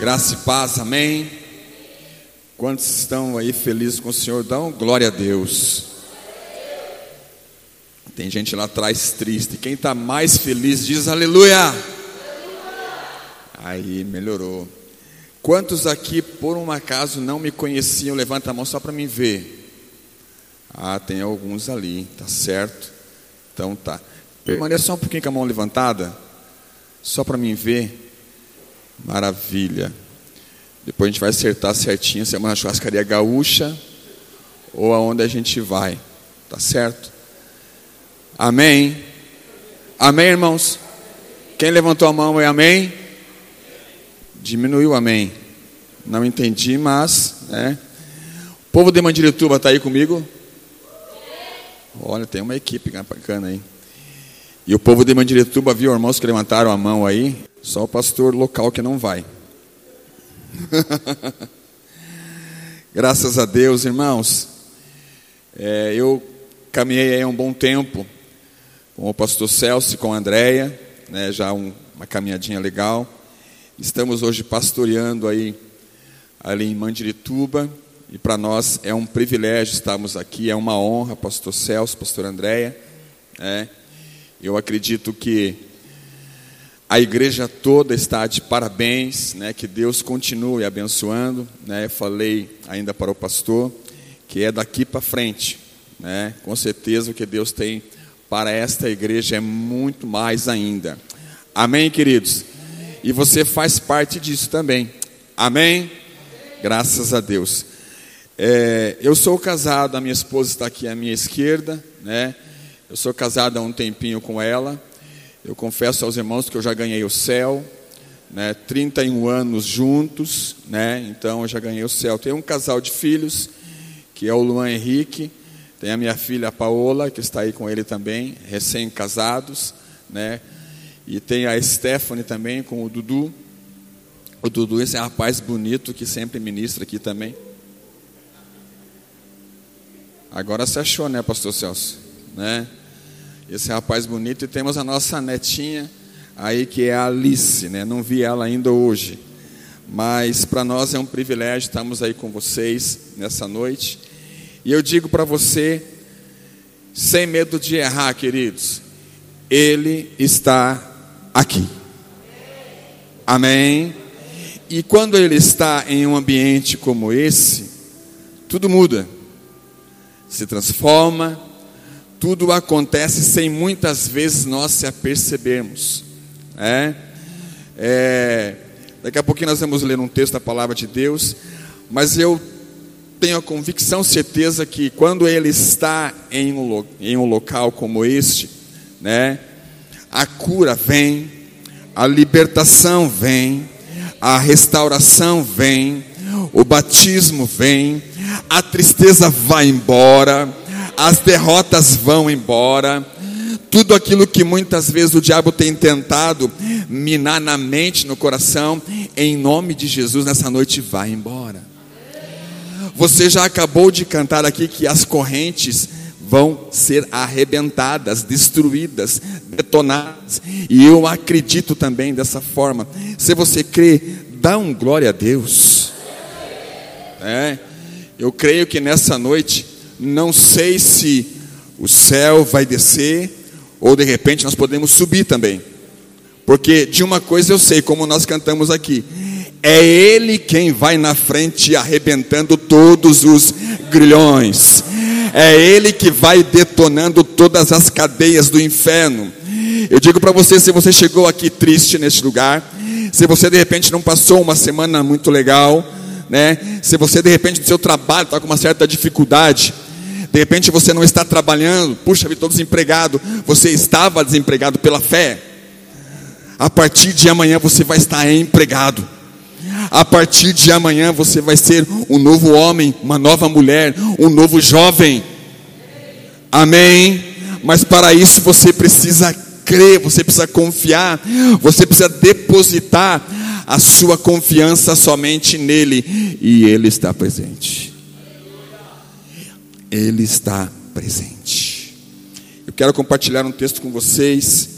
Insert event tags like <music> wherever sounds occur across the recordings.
Graça e paz, amém. Quantos estão aí felizes com o Senhor? Dão glória a Deus. Tem gente lá atrás triste. Quem está mais feliz diz aleluia. Aí melhorou. Quantos aqui, por um acaso, não me conheciam? Levanta a mão só para me ver. Ah, tem alguns ali, tá certo. Então tá. Permaneça só um pouquinho com a mão levantada, só para mim ver. Maravilha. Depois a gente vai acertar certinho se é uma churrascaria gaúcha ou aonde a gente vai. Tá certo? Amém. Amém, irmãos? Quem levantou a mão é amém? Diminuiu, amém. Não entendi, mas, né? O povo de Mandirituba está aí comigo? Olha, tem uma equipe bacana aí. E o povo de Mandirituba viu irmãos que levantaram a mão aí. Só o pastor local que não vai. <laughs> Graças a Deus, irmãos. É, eu caminhei aí um bom tempo com o pastor Celso e com a Andréia, né, já um, uma caminhadinha legal. Estamos hoje pastoreando aí ali em Mandirituba e para nós é um privilégio estarmos aqui, é uma honra, pastor Celso, pastor Andréia. Né. Eu acredito que a igreja toda está de parabéns, né? Que Deus continue abençoando, né? Falei ainda para o pastor que é daqui para frente, né? Com certeza o que Deus tem para esta igreja é muito mais ainda. Amém, queridos. E você faz parte disso também. Amém. Graças a Deus. É, eu sou casado, a minha esposa está aqui à minha esquerda, né? Eu sou casado há um tempinho com ela. Eu confesso aos irmãos que eu já ganhei o céu, né, 31 anos juntos, né, então eu já ganhei o céu. Tenho um casal de filhos, que é o Luan Henrique, tem a minha filha Paola, que está aí com ele também, recém-casados, né, e tem a Stephanie também com o Dudu. O Dudu, esse é um rapaz bonito que sempre ministra aqui também. Agora se achou, né, Pastor Celso? Né? Esse rapaz bonito, e temos a nossa netinha aí que é a Alice, né? Não vi ela ainda hoje, mas para nós é um privilégio estarmos aí com vocês nessa noite. E eu digo para você, sem medo de errar, queridos, Ele está aqui. Amém. E quando Ele está em um ambiente como esse, tudo muda, se transforma, tudo acontece sem muitas vezes nós se apercebermos. É? É, daqui a pouquinho nós vamos ler um texto da palavra de Deus, mas eu tenho a convicção, certeza que quando ele está em um, em um local como este, né, a cura vem, a libertação vem, a restauração vem, o batismo vem, a tristeza vai embora, as derrotas vão embora, tudo aquilo que muitas vezes o diabo tem tentado minar na mente, no coração, em nome de Jesus, nessa noite vai embora. Você já acabou de cantar aqui que as correntes vão ser arrebentadas, destruídas, detonadas, e eu acredito também dessa forma. Se você crê, dá um glória a Deus. É, eu creio que nessa noite não sei se o céu vai descer ou de repente nós podemos subir também. Porque de uma coisa eu sei, como nós cantamos aqui, é Ele quem vai na frente arrebentando todos os grilhões, é Ele que vai detonando todas as cadeias do inferno. Eu digo para você: se você chegou aqui triste neste lugar, se você de repente não passou uma semana muito legal, né? Se você de repente no seu trabalho está com uma certa dificuldade, de repente você não está trabalhando, puxa, estou desempregado. Você estava desempregado pela fé. A partir de amanhã você vai estar empregado. A partir de amanhã você vai ser um novo homem, uma nova mulher, um novo jovem. Amém. Mas para isso você precisa crer, você precisa confiar, você precisa depositar a sua confiança somente nele e ele está presente. Ele está presente. Eu quero compartilhar um texto com vocês,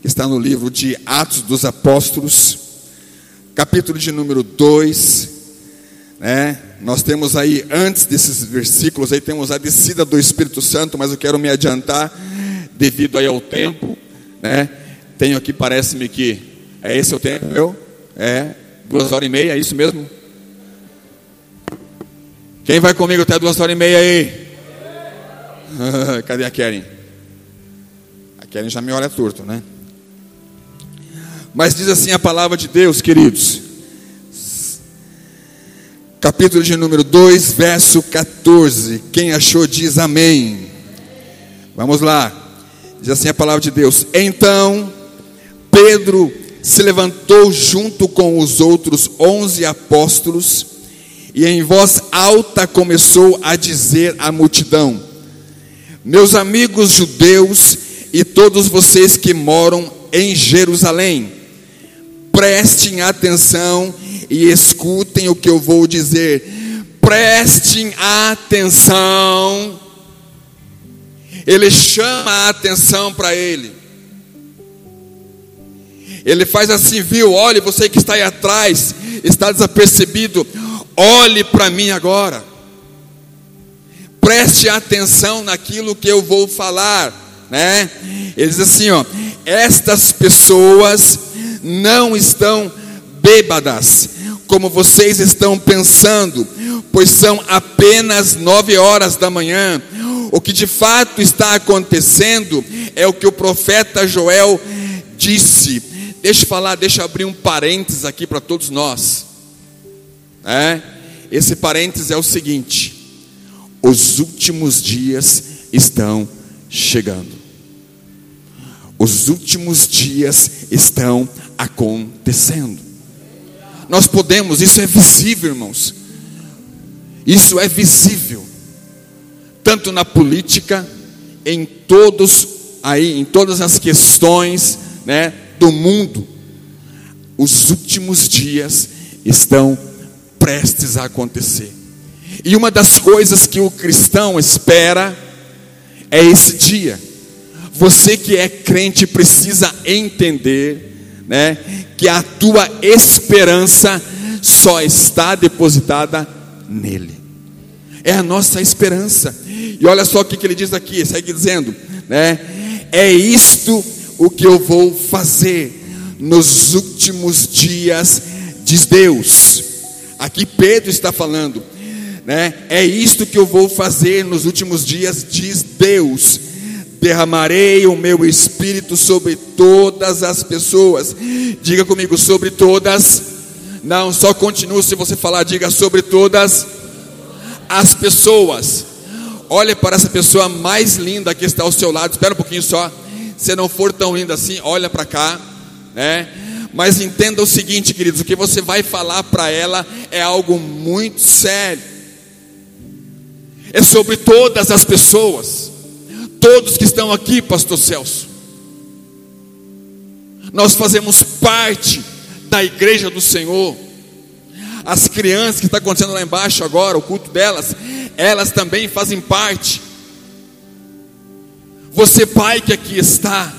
que está no livro de Atos dos Apóstolos, capítulo de número 2, né? Nós temos aí, antes desses versículos, aí temos a descida do Espírito Santo, mas eu quero me adiantar, devido aí ao tempo, né? Tenho aqui, parece-me que, é esse o tempo, meu? É, duas horas e meia, é isso mesmo? Quem vai comigo até duas horas e meia aí? <laughs> Cadê a Karen? A Karen já me olha torto, né? Mas diz assim a palavra de Deus, queridos. Capítulo de número 2, verso 14. Quem achou diz amém. Vamos lá. Diz assim a palavra de Deus. Então Pedro se levantou junto com os outros onze apóstolos e em voz alta começou a dizer à multidão: Meus amigos judeus e todos vocês que moram em Jerusalém, prestem atenção e escutem o que eu vou dizer. Prestem atenção. Ele chama a atenção para ele. Ele faz assim, viu? Olhe, você que está aí atrás, está desapercebido. Olhe para mim agora. Preste atenção naquilo que eu vou falar, né? Ele diz assim, ó: Estas pessoas não estão bêbadas, como vocês estão pensando, pois são apenas nove horas da manhã. O que de fato está acontecendo é o que o profeta Joel disse. Deixa eu falar, deixa eu abrir um parênteses aqui para todos nós. É? Esse parênteses é o seguinte: os últimos dias estão chegando. Os últimos dias estão acontecendo. Nós podemos, isso é visível, irmãos. Isso é visível. Tanto na política, em todos aí, em todas as questões, né, do mundo. Os últimos dias estão prestes a acontecer. E uma das coisas que o cristão espera é esse dia. Você que é crente precisa entender, né, que a tua esperança só está depositada nele. É a nossa esperança. E olha só o que, ele diz aqui, segue dizendo, né? É isto o que eu vou fazer nos últimos dias, diz Deus. Aqui Pedro está falando, né? É isto que eu vou fazer nos últimos dias, diz Deus. Derramarei o meu espírito sobre todas as pessoas. Diga comigo, sobre todas. Não, só continue se você falar, diga sobre todas as pessoas. Olhe para essa pessoa mais linda que está ao seu lado. Espera um pouquinho só. Se não for tão lindo assim, olha para cá, né? Mas entenda o seguinte, queridos: o que você vai falar para ela é algo muito sério. É sobre todas as pessoas, todos que estão aqui, Pastor Celso. Nós fazemos parte da igreja do Senhor. As crianças que está acontecendo lá embaixo agora, o culto delas, elas também fazem parte. Você, pai que aqui está,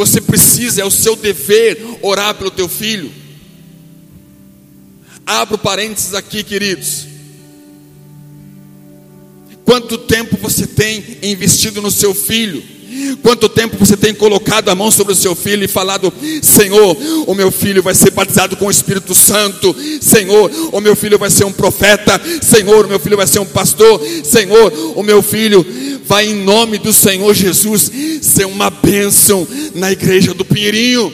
você precisa, é o seu dever orar pelo teu filho. Abro parênteses aqui, queridos. Quanto tempo você tem investido no seu filho? Quanto tempo você tem colocado a mão sobre o seu filho e falado: Senhor, o meu filho vai ser batizado com o Espírito Santo. Senhor, o meu filho vai ser um profeta. Senhor, o meu filho vai ser um pastor. Senhor, o meu filho vai, em nome do Senhor Jesus, ser uma bênção na igreja do Pinheirinho.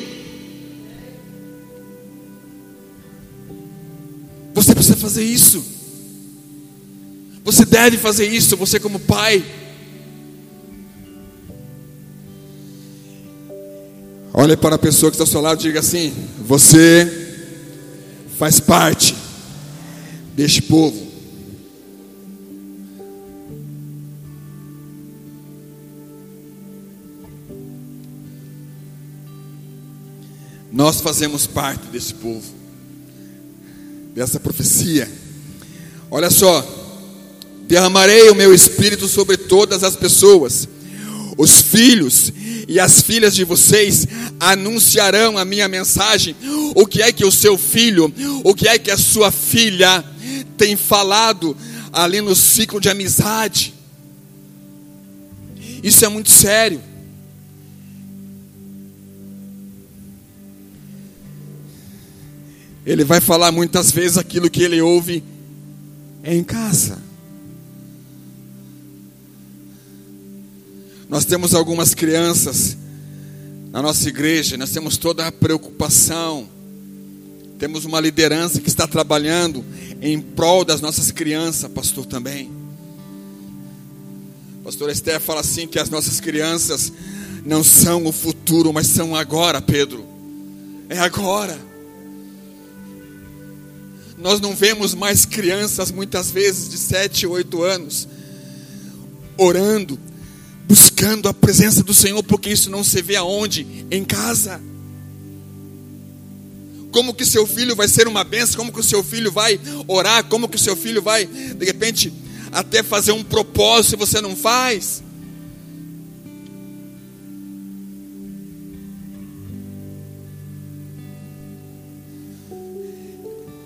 Você precisa fazer isso. Você deve fazer isso, você como pai. Olhe para a pessoa que está ao seu lado e diga assim: Você faz parte deste povo. Nós fazemos parte desse povo, dessa profecia. Olha só, derramarei o meu espírito sobre todas as pessoas. Os filhos e as filhas de vocês anunciarão a minha mensagem. O que é que o seu filho, o que é que a sua filha tem falado ali no ciclo de amizade? Isso é muito sério. Ele vai falar muitas vezes aquilo que ele ouve em casa. Nós temos algumas crianças na nossa igreja, nós temos toda a preocupação. Temos uma liderança que está trabalhando em prol das nossas crianças, pastor também. Pastor Esther fala assim que as nossas crianças não são o futuro, mas são agora, Pedro. É agora. Nós não vemos mais crianças, muitas vezes de sete, oito anos, orando, buscando a presença do Senhor, porque isso não se vê aonde? Em casa. Como que seu filho vai ser uma benção? Como que o seu filho vai orar? Como que o seu filho vai, de repente, até fazer um propósito se você não faz?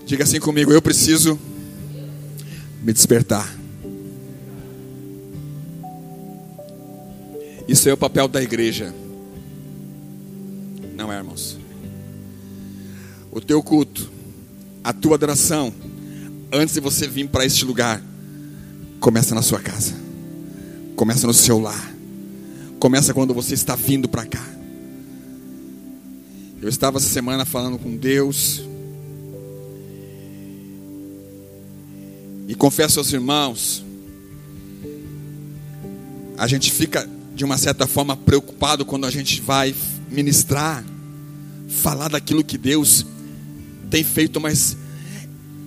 Diga assim comigo: eu preciso me despertar. Isso é o papel da igreja. Não é, irmãos? O teu culto, a tua adoração, antes de você vir para este lugar, começa na sua casa, começa no seu lar, começa quando você está vindo para cá. Eu estava essa semana falando com Deus, e confesso aos irmãos, a gente fica de uma certa forma preocupado quando a gente vai ministrar, falar daquilo que Deus tem feito, mas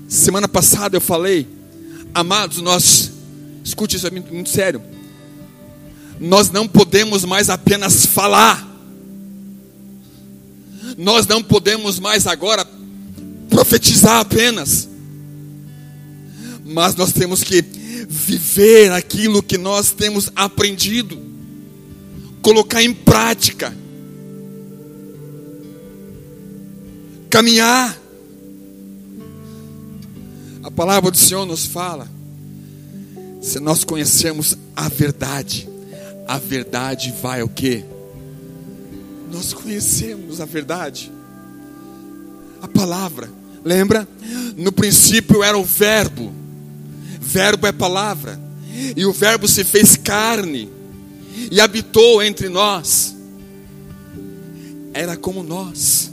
semana passada eu falei, amados, nós, escute isso é muito, muito sério, nós não podemos mais apenas falar, nós não podemos mais agora profetizar apenas, mas nós temos que viver aquilo que nós temos aprendido colocar em prática, caminhar. A palavra do Senhor nos fala: se nós conhecermos a verdade, a verdade vai o que? Nós conhecemos a verdade, a palavra. Lembra? No princípio era o Verbo, Verbo é palavra, e o Verbo se fez carne e habitou entre nós. Era como nós.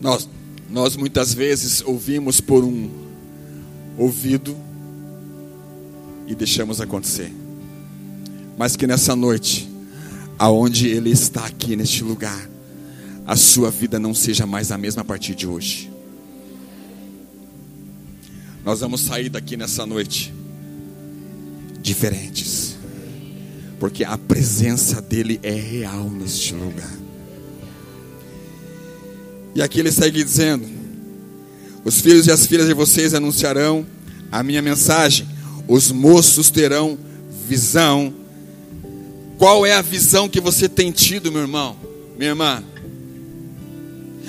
Nós, nós muitas vezes ouvimos por um ouvido e deixamos acontecer. Mas que nessa noite, aonde Ele está aqui neste lugar, a sua vida não seja mais a mesma a partir de hoje. Nós vamos sair daqui nessa noite diferentes. Porque a presença dele é real neste lugar. E aqui ele segue dizendo: Os filhos e as filhas de vocês anunciarão a minha mensagem, os moços terão visão. Qual é a visão que você tem tido, meu irmão, minha irmã?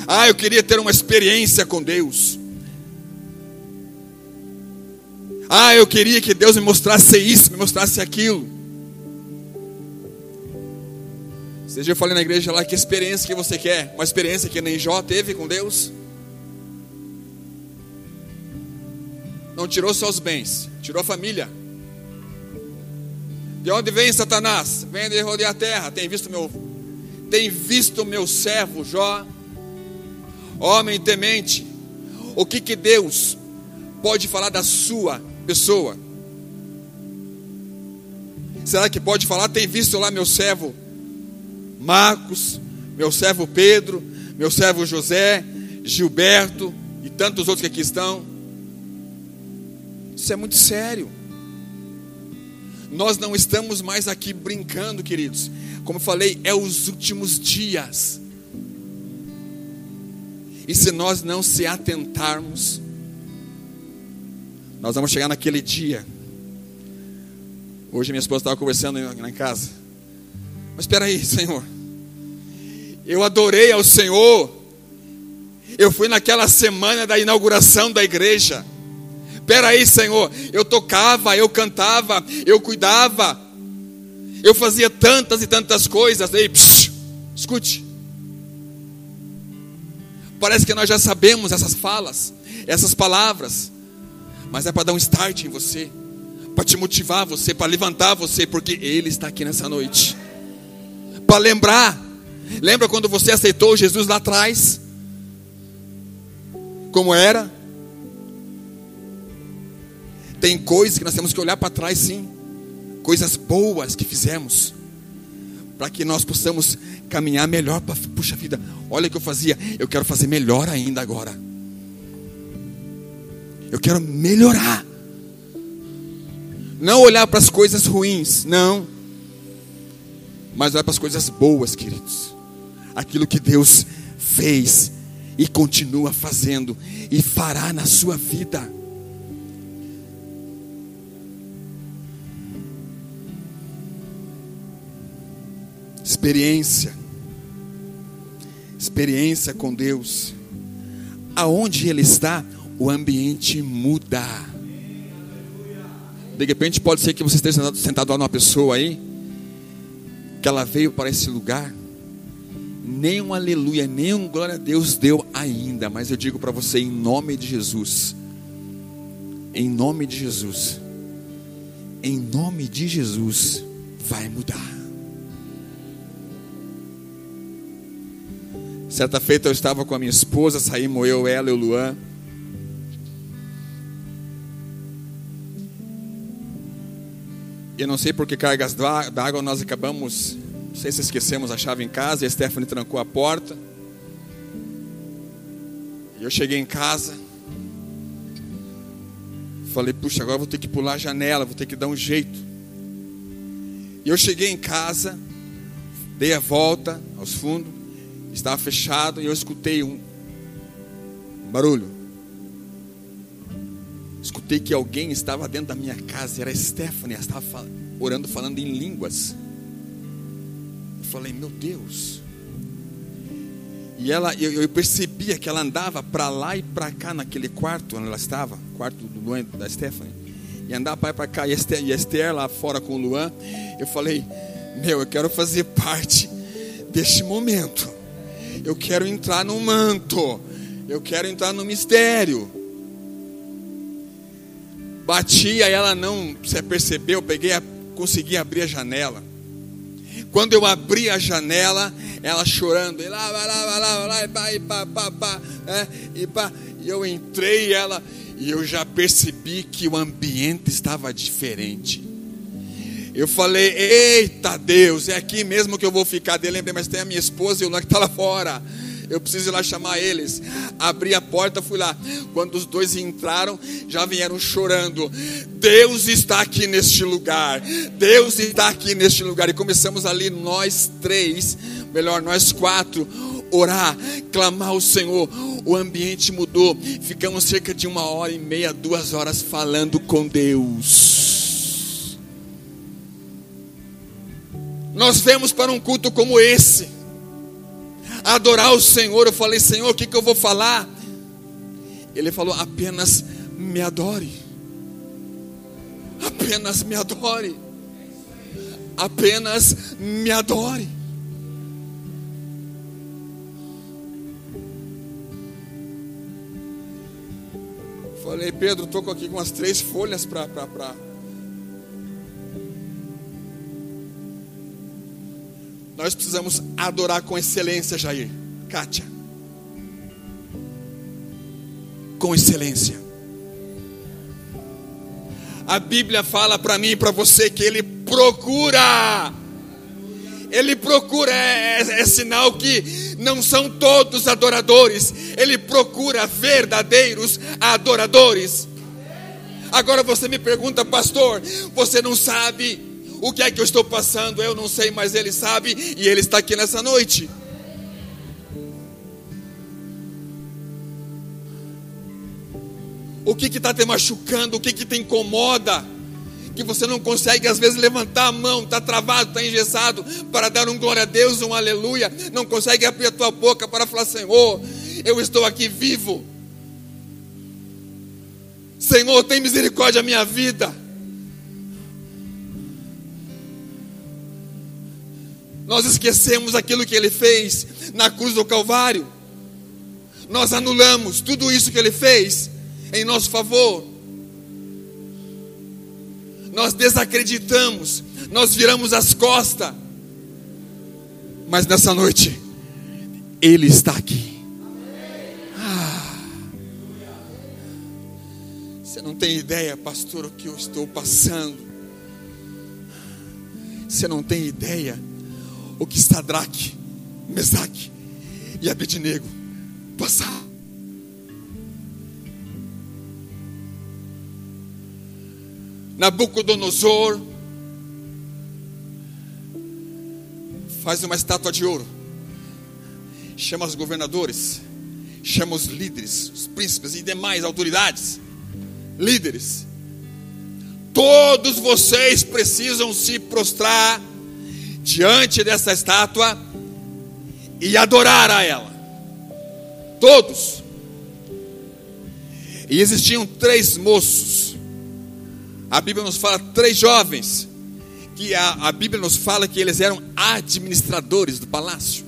Ah, eu queria ter uma experiência com Deus. Ah, eu queria que Deus me mostrasse isso, me mostrasse aquilo. Seja eu falei na igreja lá que experiência que você quer, uma experiência que nem Jó teve com Deus. Não tirou seus bens, tirou a família. De onde vem Satanás? Vem de rodear a terra. Tem visto meu, tem visto meu servo Jó, homem temente. O que que Deus pode falar da sua pessoa? Será que pode falar? Tem visto lá meu servo Marcos, meu servo Pedro, meu servo José, Gilberto e tantos outros que aqui estão? Isso é muito sério. Nós não estamos mais aqui brincando, queridos. Como eu falei, é os últimos dias. E se nós não se atentarmos, nós vamos chegar naquele dia Hoje minha esposa estava conversando em casa. Mas espera aí, Senhor. Eu adorei ao Senhor. Eu fui naquela semana da inauguração da igreja. Espera aí, Senhor. Eu tocava, eu cantava, eu cuidava. Eu fazia tantas e tantas coisas. Ei, psh, escute. Parece que nós já sabemos essas falas, essas palavras. Mas é para dar um start em você, para te motivar você, para levantar você, porque Ele está aqui nessa noite. Para lembrar. Lembra quando você aceitou Jesus lá atrás? Como era? Tem coisas que nós temos que olhar para trás, sim. Coisas boas que fizemos. Para que nós possamos caminhar melhor. Pra, puxa vida, olha o que eu fazia. Eu quero fazer melhor ainda agora. Eu quero melhorar. Não olhar para as coisas ruins, não. Mas olhar para as coisas boas, queridos. Aquilo que Deus fez e continua fazendo e fará na sua vida. Experiência. Experiência com Deus. Aonde Ele está, o ambiente muda. De repente pode ser que você esteja sentado, lá numa pessoa aí, que ela veio para esse lugar, nem um aleluia, nem um glória a Deus deu ainda, mas eu digo para você em nome de Jesus, em nome de Jesus, em nome de Jesus, vai mudar. Certa feita eu estava com a minha esposa, saímos eu, ela e o Luan. Eu não sei por que cargas d'água nós acabamos, não sei se esquecemos a chave em casa e a Stephanie trancou a porta. Eu cheguei em casa. Falei, puxa, agora vou ter que pular a janela, vou ter que dar um jeito. E eu cheguei em casa, dei a volta aos fundos, estava fechado e eu escutei um barulho escutei que alguém estava dentro da minha casa, era a Stephanie, ela estava orando, falando em línguas. Eu falei, meu Deus. E ela, eu, eu percebia que ela andava para lá e para cá naquele quarto onde ela estava, quarto do Luan, da Stephanie. E andava para para cá, e Esther, e Esther lá fora com o Luan. Eu falei, meu, eu quero fazer parte deste momento. Eu quero entrar no manto. Eu quero entrar no mistério. Bati, aí ela não se percebeu, peguei, consegui abrir a janela. Quando eu abri a janela, ela chorando, e lá, lá, lá, lá, lá, e pá, e pá, pá, pá, é, e pá. E eu entrei ela e eu já percebi que o ambiente estava diferente. Eu falei, eita Deus, é aqui mesmo que eu vou ficar. Eu lembrei, mas tem a minha esposa e o Luan que está lá fora eu preciso ir lá chamar eles. Abri a porta, fui lá. Quando os dois entraram, já vieram chorando. Deus está aqui neste lugar. Deus está aqui neste lugar. E começamos ali, nós três, melhor, nós quatro, orar, clamar ao Senhor. O ambiente mudou. Ficamos cerca de uma hora e meia, duas horas falando com Deus. Nós vemos para um culto como esse adorar o Senhor. Eu falei, Senhor, o que, que eu vou falar? Ele falou, apenas me adore. Apenas me adore. Apenas me adore. Falei, Pedro, estou aqui com as três folhas para Nós precisamos adorar com excelência, Jair. Kátia. Com excelência. A Bíblia fala para mim e para você que Ele procura. Ele procura, é, é, é sinal que não são todos adoradores. Ele procura verdadeiros adoradores. Agora você me pergunta, pastor, você não sabe o que é que eu estou passando? Eu não sei, mas Ele sabe e Ele está aqui nessa noite. O que está te machucando? O que, que te incomoda? Que você não consegue às vezes levantar a mão, está travado, está engessado para dar um glória a Deus, um aleluia, não consegue abrir a tua boca para falar: Senhor, eu estou aqui vivo. Senhor, tem misericórdia da minha vida. Nós esquecemos aquilo que ele fez na cruz do Calvário. Nós anulamos tudo isso que ele fez em nosso favor. Nós desacreditamos, nós viramos as costas. Mas nessa noite, ele está aqui. Ah. Você não tem ideia, pastor, o que eu estou passando. Você não tem ideia o que Sadraque, Mesaque e Abednego passaram. Nabucodonosor faz uma estátua de ouro, chama os governadores, chama os líderes, os príncipes e demais autoridades, líderes. Todos vocês precisam se prostrar diante dessa estátua e adorar a ela. Todos. E existiam três moços. A Bíblia nos fala três jovens. Que a, a Bíblia nos fala que eles eram administradores do palácio.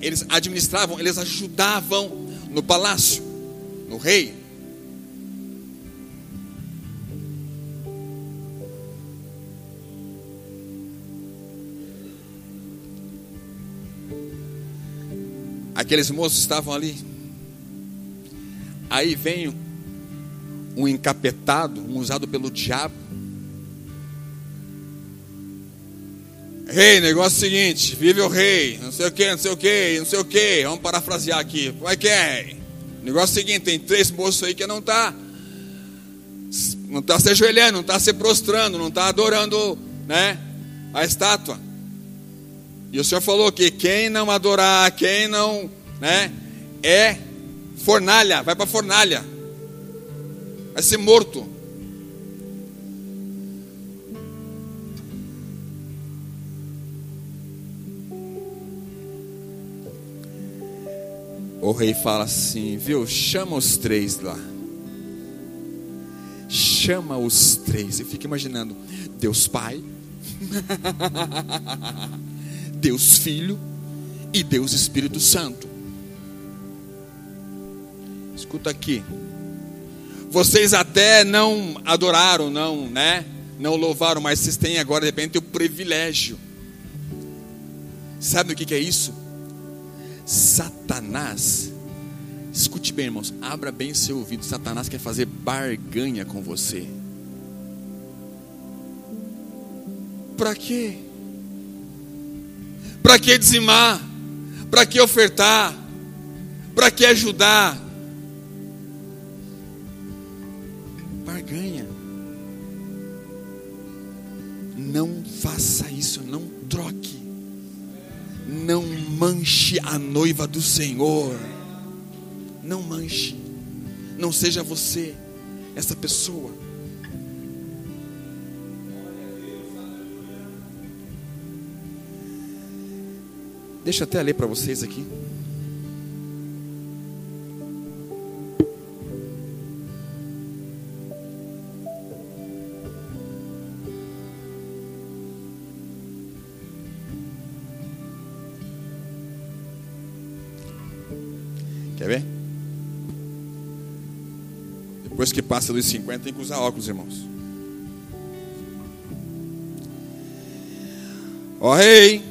Eles administravam, eles ajudavam no palácio, no rei. Aqueles moços estavam ali. Aí vem um encapetado, um usado pelo diabo. Rei, negócio é o seguinte, vive o rei, não sei o que, não sei o que, não sei o que. Vamos parafrasear aqui. Como é que é? Negócio é o seguinte, tem três moços aí que não está não está se ajoelhando, não está se prostrando, não está adorando, né, a estátua. E o Senhor falou que quem não adorar, quem não, né, é fornalha, vai para fornalha. Vai ser morto. O rei fala assim, viu? Chama os três lá. Chama os três. Eu fico imaginando Deus Pai. <laughs> Deus Filho e Deus Espírito Santo. Escuta aqui. Vocês até não adoraram, não, né? Não louvaram, mas vocês têm agora de repente o privilégio. Sabe o que, é isso? Satanás, escute bem, irmãos, abra bem seu ouvido. Satanás quer fazer barganha com você. Para quê? Para que dizimar? Para que ofertar? Para que ajudar? Isso, não troque. Não manche a noiva do Senhor. Não manche. Não seja você essa pessoa. Deixa eu até ler para vocês aqui. Depois que passa dos 50, tem que usar óculos, irmãos. Ó oh, rei,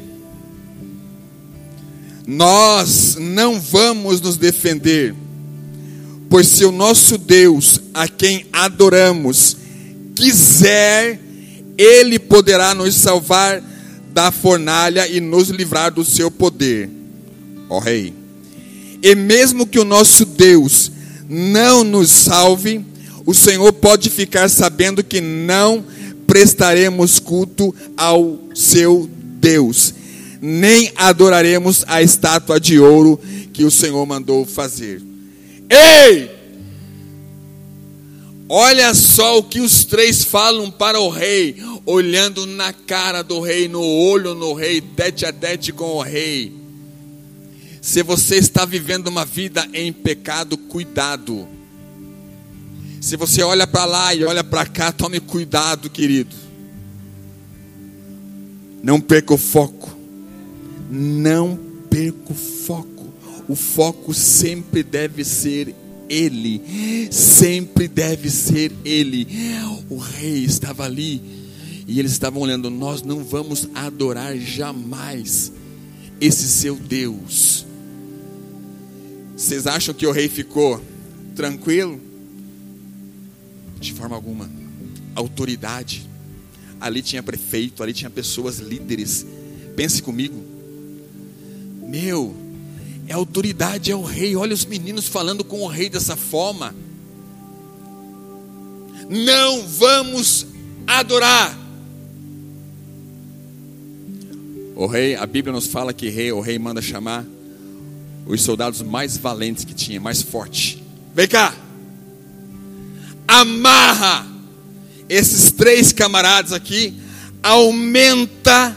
nós não vamos nos defender, pois se o nosso Deus, a quem adoramos, quiser, Ele poderá nos salvar da fornalha e nos livrar do seu poder, ó Rei. E mesmo que o nosso Deus não nos salve, o Senhor pode ficar sabendo que não prestaremos culto ao seu Deus nem adoraremos a estátua de ouro que o Senhor mandou fazer. Ei! Olha só o que os três falam para o rei, olhando na cara do rei, no olho no rei, tete a tete com o rei. Se você está vivendo uma vida em pecado, cuidado. Se você olha para lá e olha para cá, tome cuidado, querido. Não perca o foco. Não perca o foco. O foco sempre deve ser Ele. Sempre deve ser Ele. O rei estava ali e eles estavam olhando. Nós não vamos adorar jamais esse seu Deus. Vocês acham que o rei ficou tranquilo? De forma alguma. Autoridade. Ali tinha prefeito, ali tinha pessoas líderes. Pense comigo. Meu, é autoridade, é o rei. Olha os meninos falando com o rei dessa forma. Não vamos adorar. O rei, a Bíblia nos fala que rei, o rei manda chamar os soldados mais valentes que tinha, mais forte. Vem cá. Amarra esses três camaradas aqui, aumenta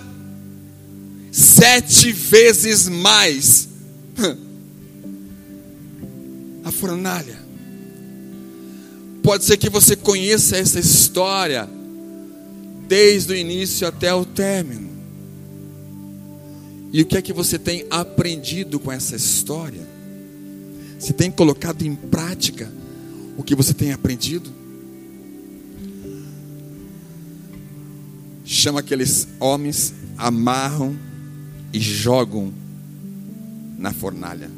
sete vezes mais <laughs> a fornalha. Pode ser que você conheça essa história desde o início até o término. E o que é que você tem aprendido com essa história? Você tem colocado em prática o que você tem aprendido? Chama aqueles homens, amarram e jogam na fornalha.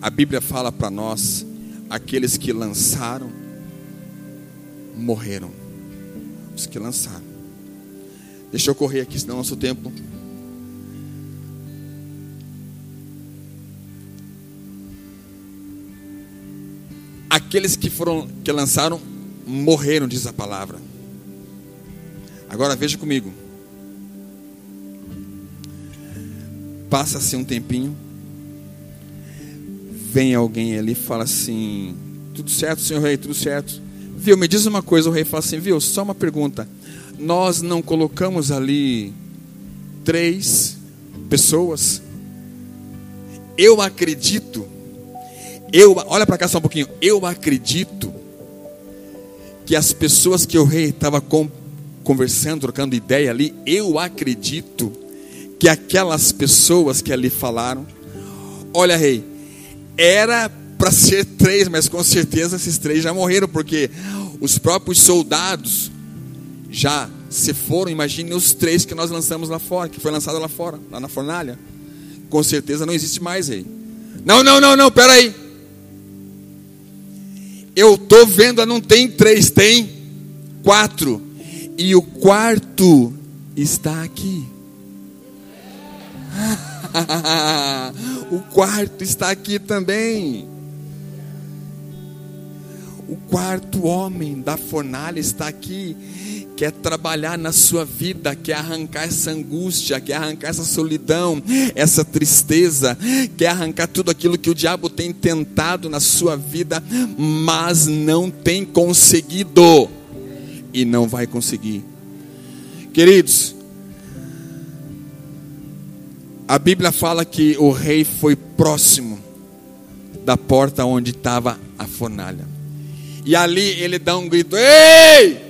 A Bíblia fala para nós: aqueles que lançaram, morreram. Os que lançaram. Deixa eu correr aqui, senão nosso tempo Aqueles que foram que lançaram morreram, diz a palavra. Agora veja comigo. Passa-se um tempinho. Vem alguém ali e fala assim: Tudo certo, senhor rei, tudo certo. Viu, me diz uma coisa, o rei fala assim: Viu, só uma pergunta. Nós não colocamos ali três pessoas? Eu acredito eu, olha para cá só um pouquinho. Eu acredito que as pessoas que o rei estava conversando, trocando ideia ali, eu acredito que aquelas pessoas que ali falaram, olha, rei, era para <laughs> ser três, mas com certeza esses três já morreram, porque os próprios soldados já se foram. Imagine os três que nós lançamos lá fora, que foi lançado lá fora, lá na fornalha. Com certeza não existe mais, rei. Não, não, não, não, peraí. Eu estou vendo, não tem três, tem quatro. E o quarto está aqui. <laughs> o quarto está aqui também. O quarto homem da fornalha está aqui quer trabalhar na sua vida, quer arrancar essa angústia, quer arrancar essa solidão, essa tristeza, quer arrancar tudo aquilo que o diabo tem tentado na sua vida, mas não tem conseguido e não vai conseguir. Queridos, a Bíblia fala que o rei foi próximo da porta onde estava a fornalha. E ali ele dá um grito: Ei!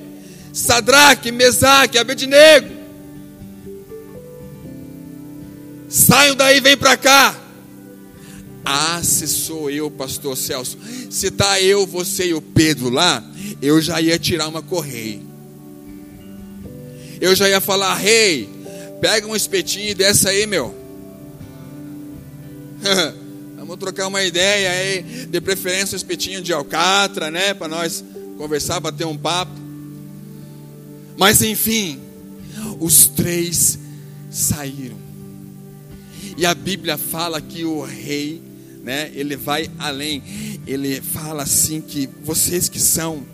Sadraque, Mesaque, Abednego. Saiam daí, vem para cá. Ah, se sou eu, pastor Celso. Se tá eu, você e o Pedro lá, eu já ia tirar uma correia. Eu já ia falar, rei, hey, pega um espetinho e desce aí, meu. <laughs> Vamos trocar uma ideia aí, de preferência um espetinho de alcatra, né, para nós conversar, bater um papo. Mas enfim, os três saíram. E a Bíblia fala que o rei, né, ele vai além. Ele fala assim que vocês que são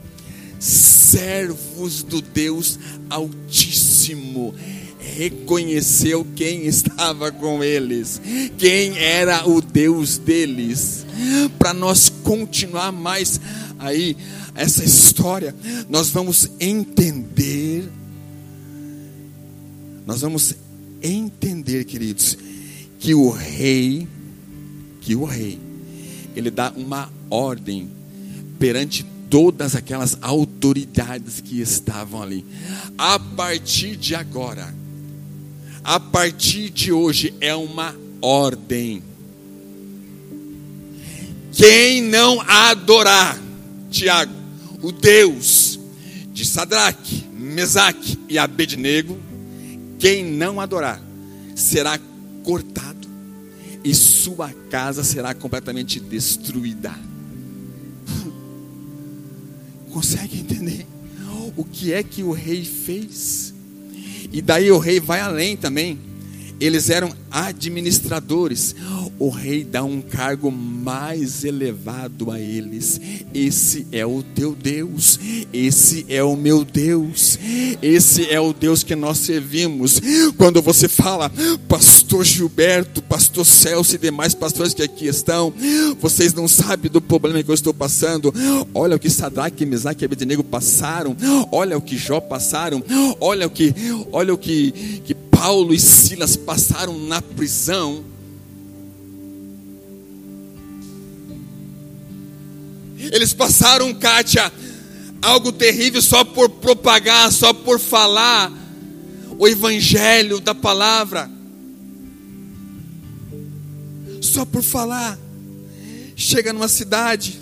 servos do Deus Altíssimo, reconheceu quem estava com eles, quem era o Deus deles. Para nós continuar mais aí essa história, nós vamos entender, nós vamos entender, queridos, que o rei, que o rei, ele dá uma ordem perante todas aquelas autoridades que estavam ali. A partir de agora, a partir de hoje é uma ordem. Quem não adorar, Tiago, o Deus de Sadraque, Mesaque e Abednego, quem não adorar será cortado e sua casa será completamente destruída. Consegue entender o que é que o rei fez? E daí o rei vai além também. Eles eram administradores. O rei dá um cargo mais elevado a eles. Esse é o teu Deus. Esse é o meu Deus. Esse é o Deus que nós servimos. Quando você fala, Pastor Gilberto, Pastor Celso e demais pastores que aqui estão, vocês não sabem do problema que eu estou passando. Olha o que Sadraque, Mesaque e Abednego passaram. Olha o que Jó passaram. Olha o que, olha o que, que Paulo e Silas passaram na prisão. Eles passaram, Kátia, algo terrível só por propagar, só por falar o evangelho da palavra. Só por falar. Chega numa cidade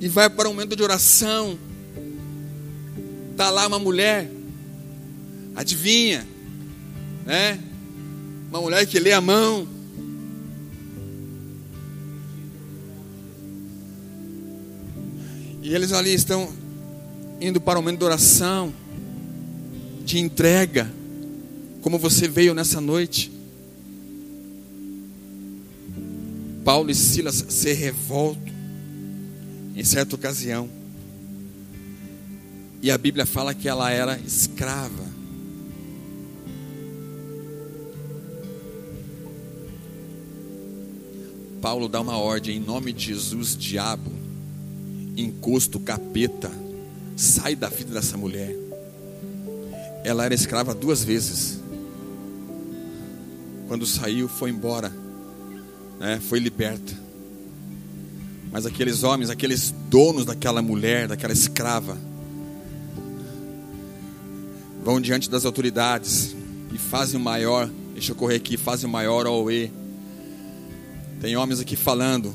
e vai para um momento de oração. Está lá uma mulher, adivinha, né? Uma mulher que lê a mão. E eles ali estão indo para o momento de oração, de entrega, como você veio nessa noite. Paulo e Silas se revoltam em certa ocasião. E a Bíblia fala que ela era escrava. Paulo dá uma ordem em nome de Jesus, diabo, encosto, capeta, sai da vida dessa mulher. Ela era escrava duas vezes. Quando saiu, foi embora, né? foi liberta. Mas aqueles homens, aqueles donos daquela mulher, daquela escrava, vão diante das autoridades e fazem o maior, deixa eu correr aqui, fazem o maior OE tem homens aqui falando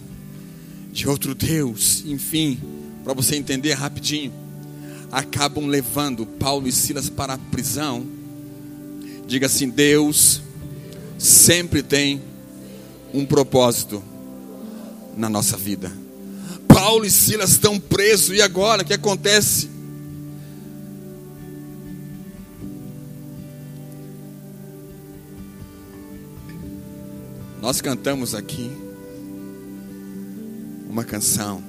de outro Deus, enfim, para você entender rapidinho. Acabam levando Paulo e Silas para a prisão. Diga assim: Deus sempre tem um propósito na nossa vida. Paulo e Silas estão presos, e agora o que acontece? Nós cantamos aqui uma canção,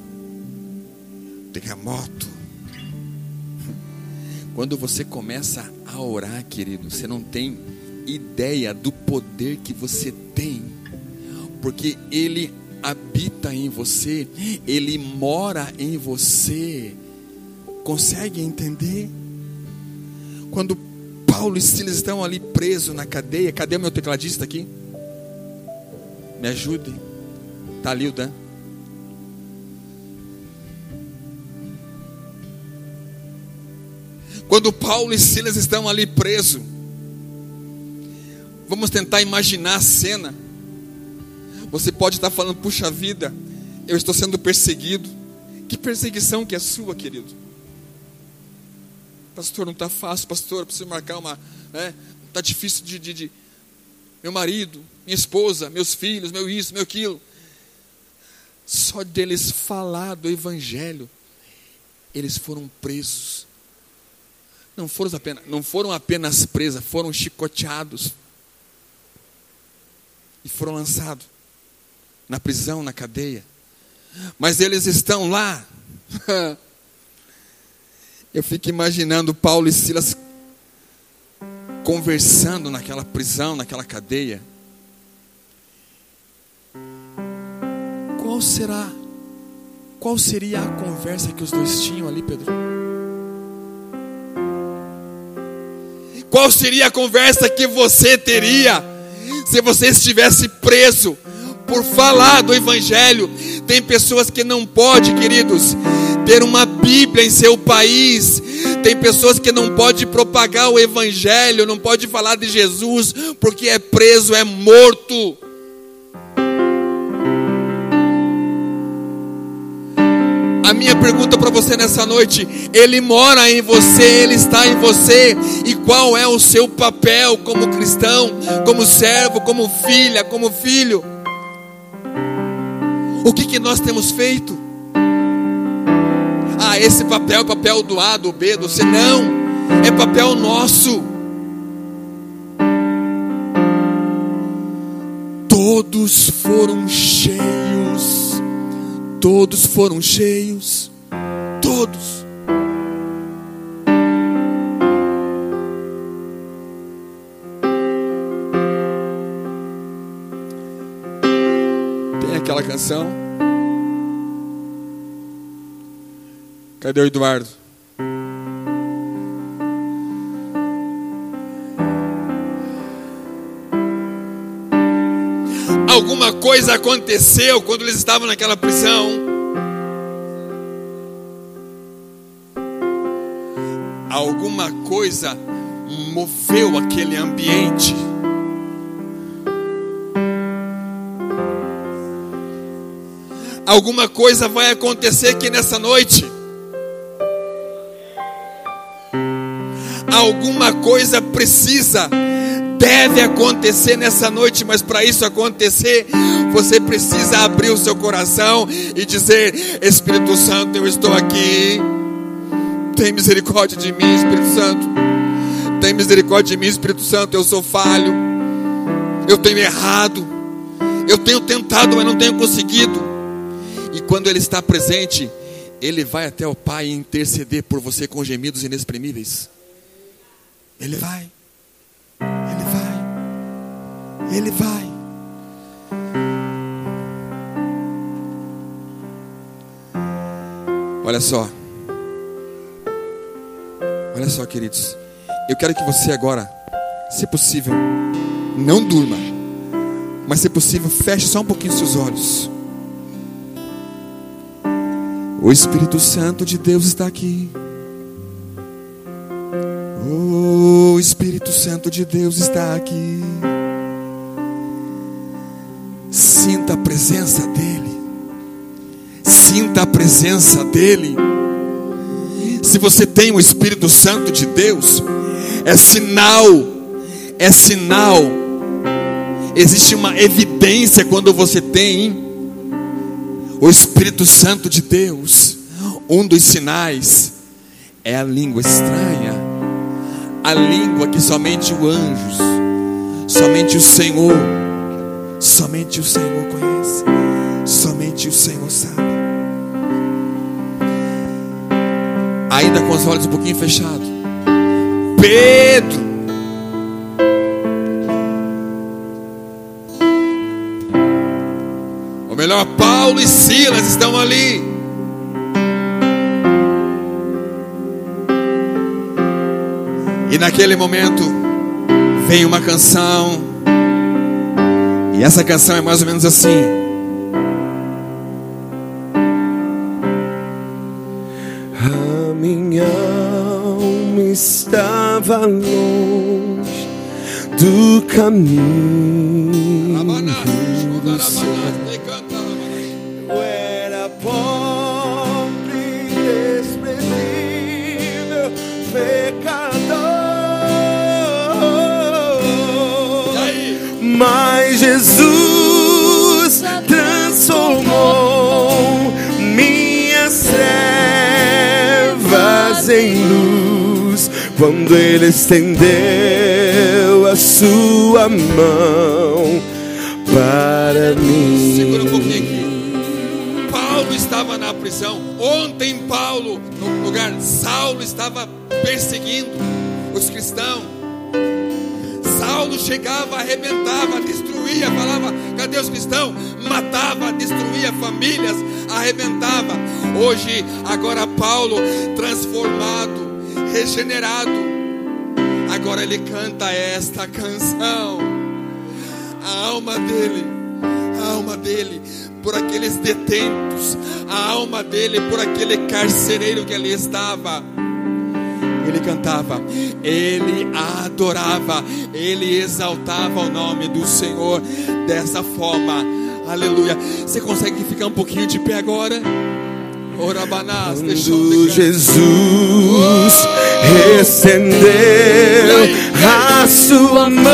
terremoto. Quando você começa a orar, querido, você não tem ideia do poder que você tem, porque Ele habita em você, Ele mora em você. Consegue entender? Quando Paulo e Silas estão ali presos na cadeia, cadê o meu tecladista aqui? Me ajude. Está ali o Dan. Quando Paulo e Silas estão ali presos, vamos tentar imaginar a cena. Você pode estar falando, puxa vida, eu estou sendo perseguido. Que perseguição que é sua, querido? Pastor, não está fácil, pastor, preciso marcar uma. Né? Está difícil de, de, de, Meu marido, minha esposa, meus filhos, meu isso, meu aquilo. Só deles falar do Evangelho, eles foram presos. Não foram apenas, não foram apenas presos, foram chicoteados. E foram lançados na prisão, na cadeia. Mas eles estão lá. <laughs> Eu fico imaginando Paulo e Silas conversando naquela prisão, naquela cadeia. Qual será? Qual seria a conversa que os dois tinham ali, Pedro? Qual seria a conversa que você teria se você estivesse preso por falar do evangelho? Tem pessoas que não pode, queridos, ter uma Bíblia em seu país. Tem pessoas que não pode propagar o evangelho, não pode falar de Jesus porque é preso, é morto. Minha pergunta para você nessa noite: Ele mora em você, Ele está em você, e qual é o seu papel como cristão, como servo, como filha, como filho? O que, que nós temos feito? Ah, esse papel é papel do A, do B, do C. Não, é papel nosso. Todos foram cheios Todos foram cheios, todos. Tem aquela canção? Cadê o Eduardo? Coisa aconteceu quando eles estavam naquela prisão. Alguma coisa moveu aquele ambiente. Alguma coisa vai acontecer aqui nessa noite. Alguma coisa precisa deve acontecer nessa noite, mas para isso acontecer, você precisa abrir o seu coração e dizer: Espírito Santo, eu estou aqui. Tem misericórdia de mim, Espírito Santo. Tem misericórdia de mim, Espírito Santo. Eu sou falho. Eu tenho errado. Eu tenho tentado, mas não tenho conseguido. E quando Ele está presente, Ele vai até o Pai interceder por você com gemidos inexprimíveis. Ele vai. Ele vai. Olha só. Olha só, queridos. Eu quero que você agora, se possível, não durma. Mas se possível, feche só um pouquinho seus olhos. O Espírito Santo de Deus está aqui. O Espírito Santo de Deus está aqui. Sinta a presença dEle. Sinta a presença dEle. Se você tem o Espírito Santo de Deus, é sinal, é sinal. Existe uma evidência quando você tem o Espírito Santo de Deus. Um dos sinais é a língua estranha, a língua que somente o anjos, somente o Senhor Somente o Senhor conhece, somente o Senhor sabe. Ainda com os olhos um pouquinho fechados, Pedro, ou melhor, Paulo e Silas estão ali. E naquele momento vem uma canção e essa canção é mais ou menos assim. Caminho. Eu era pobre, desprezível, pecador. Mas Jesus transformou minhas trevas em luz quando Ele estendeu sua mão para mim. Segura um pouquinho aqui. Paulo estava na prisão. Ontem, Paulo, no lugar, Saulo estava perseguindo os cristãos. Paulo chegava, arrebentava, destruía, falava: cadê os cristãos? Matava, destruía famílias, arrebentava. Hoje, agora Paulo, transformado, regenerado, agora ele canta esta canção. A alma dele, a alma dele, por aqueles detentos, a alma dele, por aquele carcereiro que ali estava ele cantava, ele adorava, ele exaltava o nome do Senhor dessa forma. Aleluia. Você consegue ficar um pouquinho de pé agora? Orabanás, Quando Jesus estendeu a sua mão,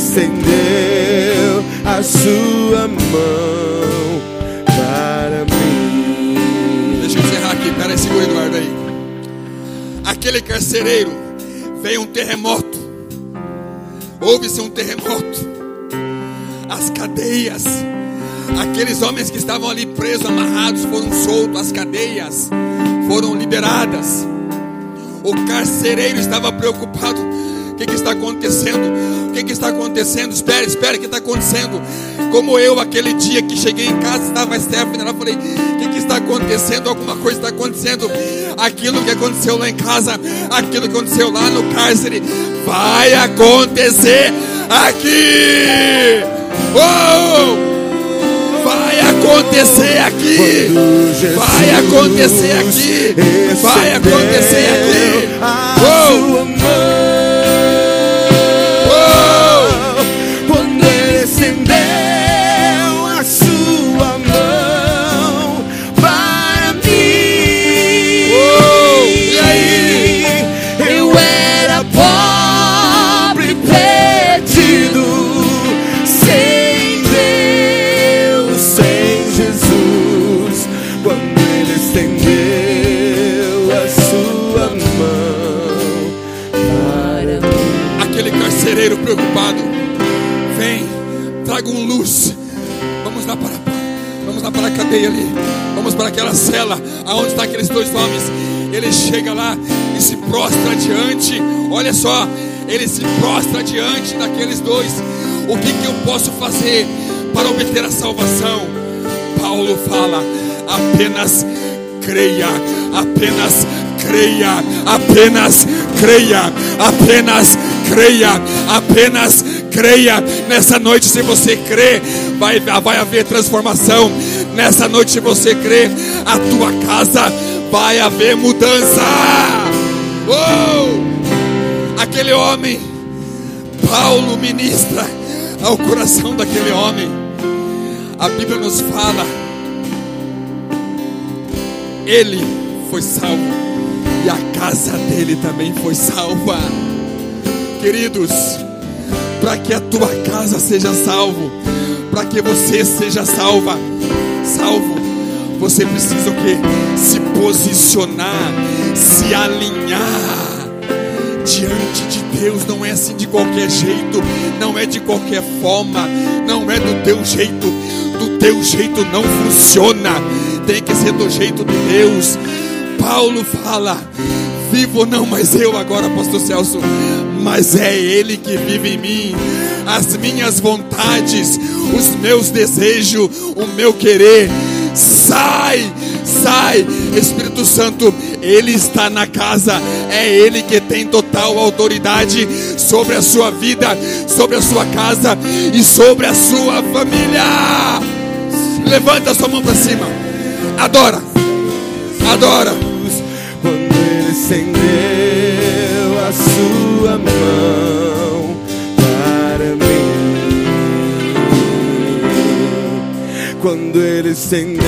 estendeu a sua mão para mim. Deixa eu encerrar aqui, peraí, segura Eduardo aí. Aquele carcereiro veio um terremoto. Houve-se um terremoto. As cadeias Aqueles homens que estavam ali presos, amarrados, foram soltos, as cadeias foram liberadas. O carcereiro estava preocupado. O que, que está acontecendo? O que, que está acontecendo? Espere, espere, o que está acontecendo? Como eu, aquele dia que cheguei em casa, estava Stephanie, ela falei: O que, que está acontecendo? Alguma coisa está acontecendo. Aquilo que aconteceu lá em casa, aquilo que aconteceu lá no cárcere, vai acontecer aqui. Oh! Vai acontecer aqui. Vai acontecer aqui. Vai acontecer aqui. Oh. Cadeia ali. Vamos para aquela cela aonde estão aqueles dois homens. Ele chega lá e se prostra diante. Olha só, ele se prostra diante daqueles dois. O que, que eu posso fazer para obter a salvação? Paulo fala: apenas creia, apenas creia, apenas creia, apenas creia, apenas creia. Nessa noite, se você crê, vai, vai haver transformação. Nessa noite, você crê, a tua casa vai haver mudança. Oh! Aquele homem, Paulo ministra ao coração daquele homem. A Bíblia nos fala, ele foi salvo e a casa dele também foi salva. Queridos, para que a tua casa seja salvo, para que você seja salva, salvo, você precisa o quê? Se posicionar, se alinhar diante de Deus. Não é assim de qualquer jeito, não é de qualquer forma, não é do teu jeito. Do teu jeito não funciona, tem que ser do jeito de Deus. Paulo fala: vivo não mais eu agora, Pastor Celso, mas é Ele que vive em mim. As minhas vontades, os meus desejos, o meu querer, sai, sai, Espírito Santo, Ele está na casa, é Ele que tem total autoridade sobre a sua vida, sobre a sua casa e sobre a sua família. Levanta a sua mão para cima, adora, adora. Quando ele estendeu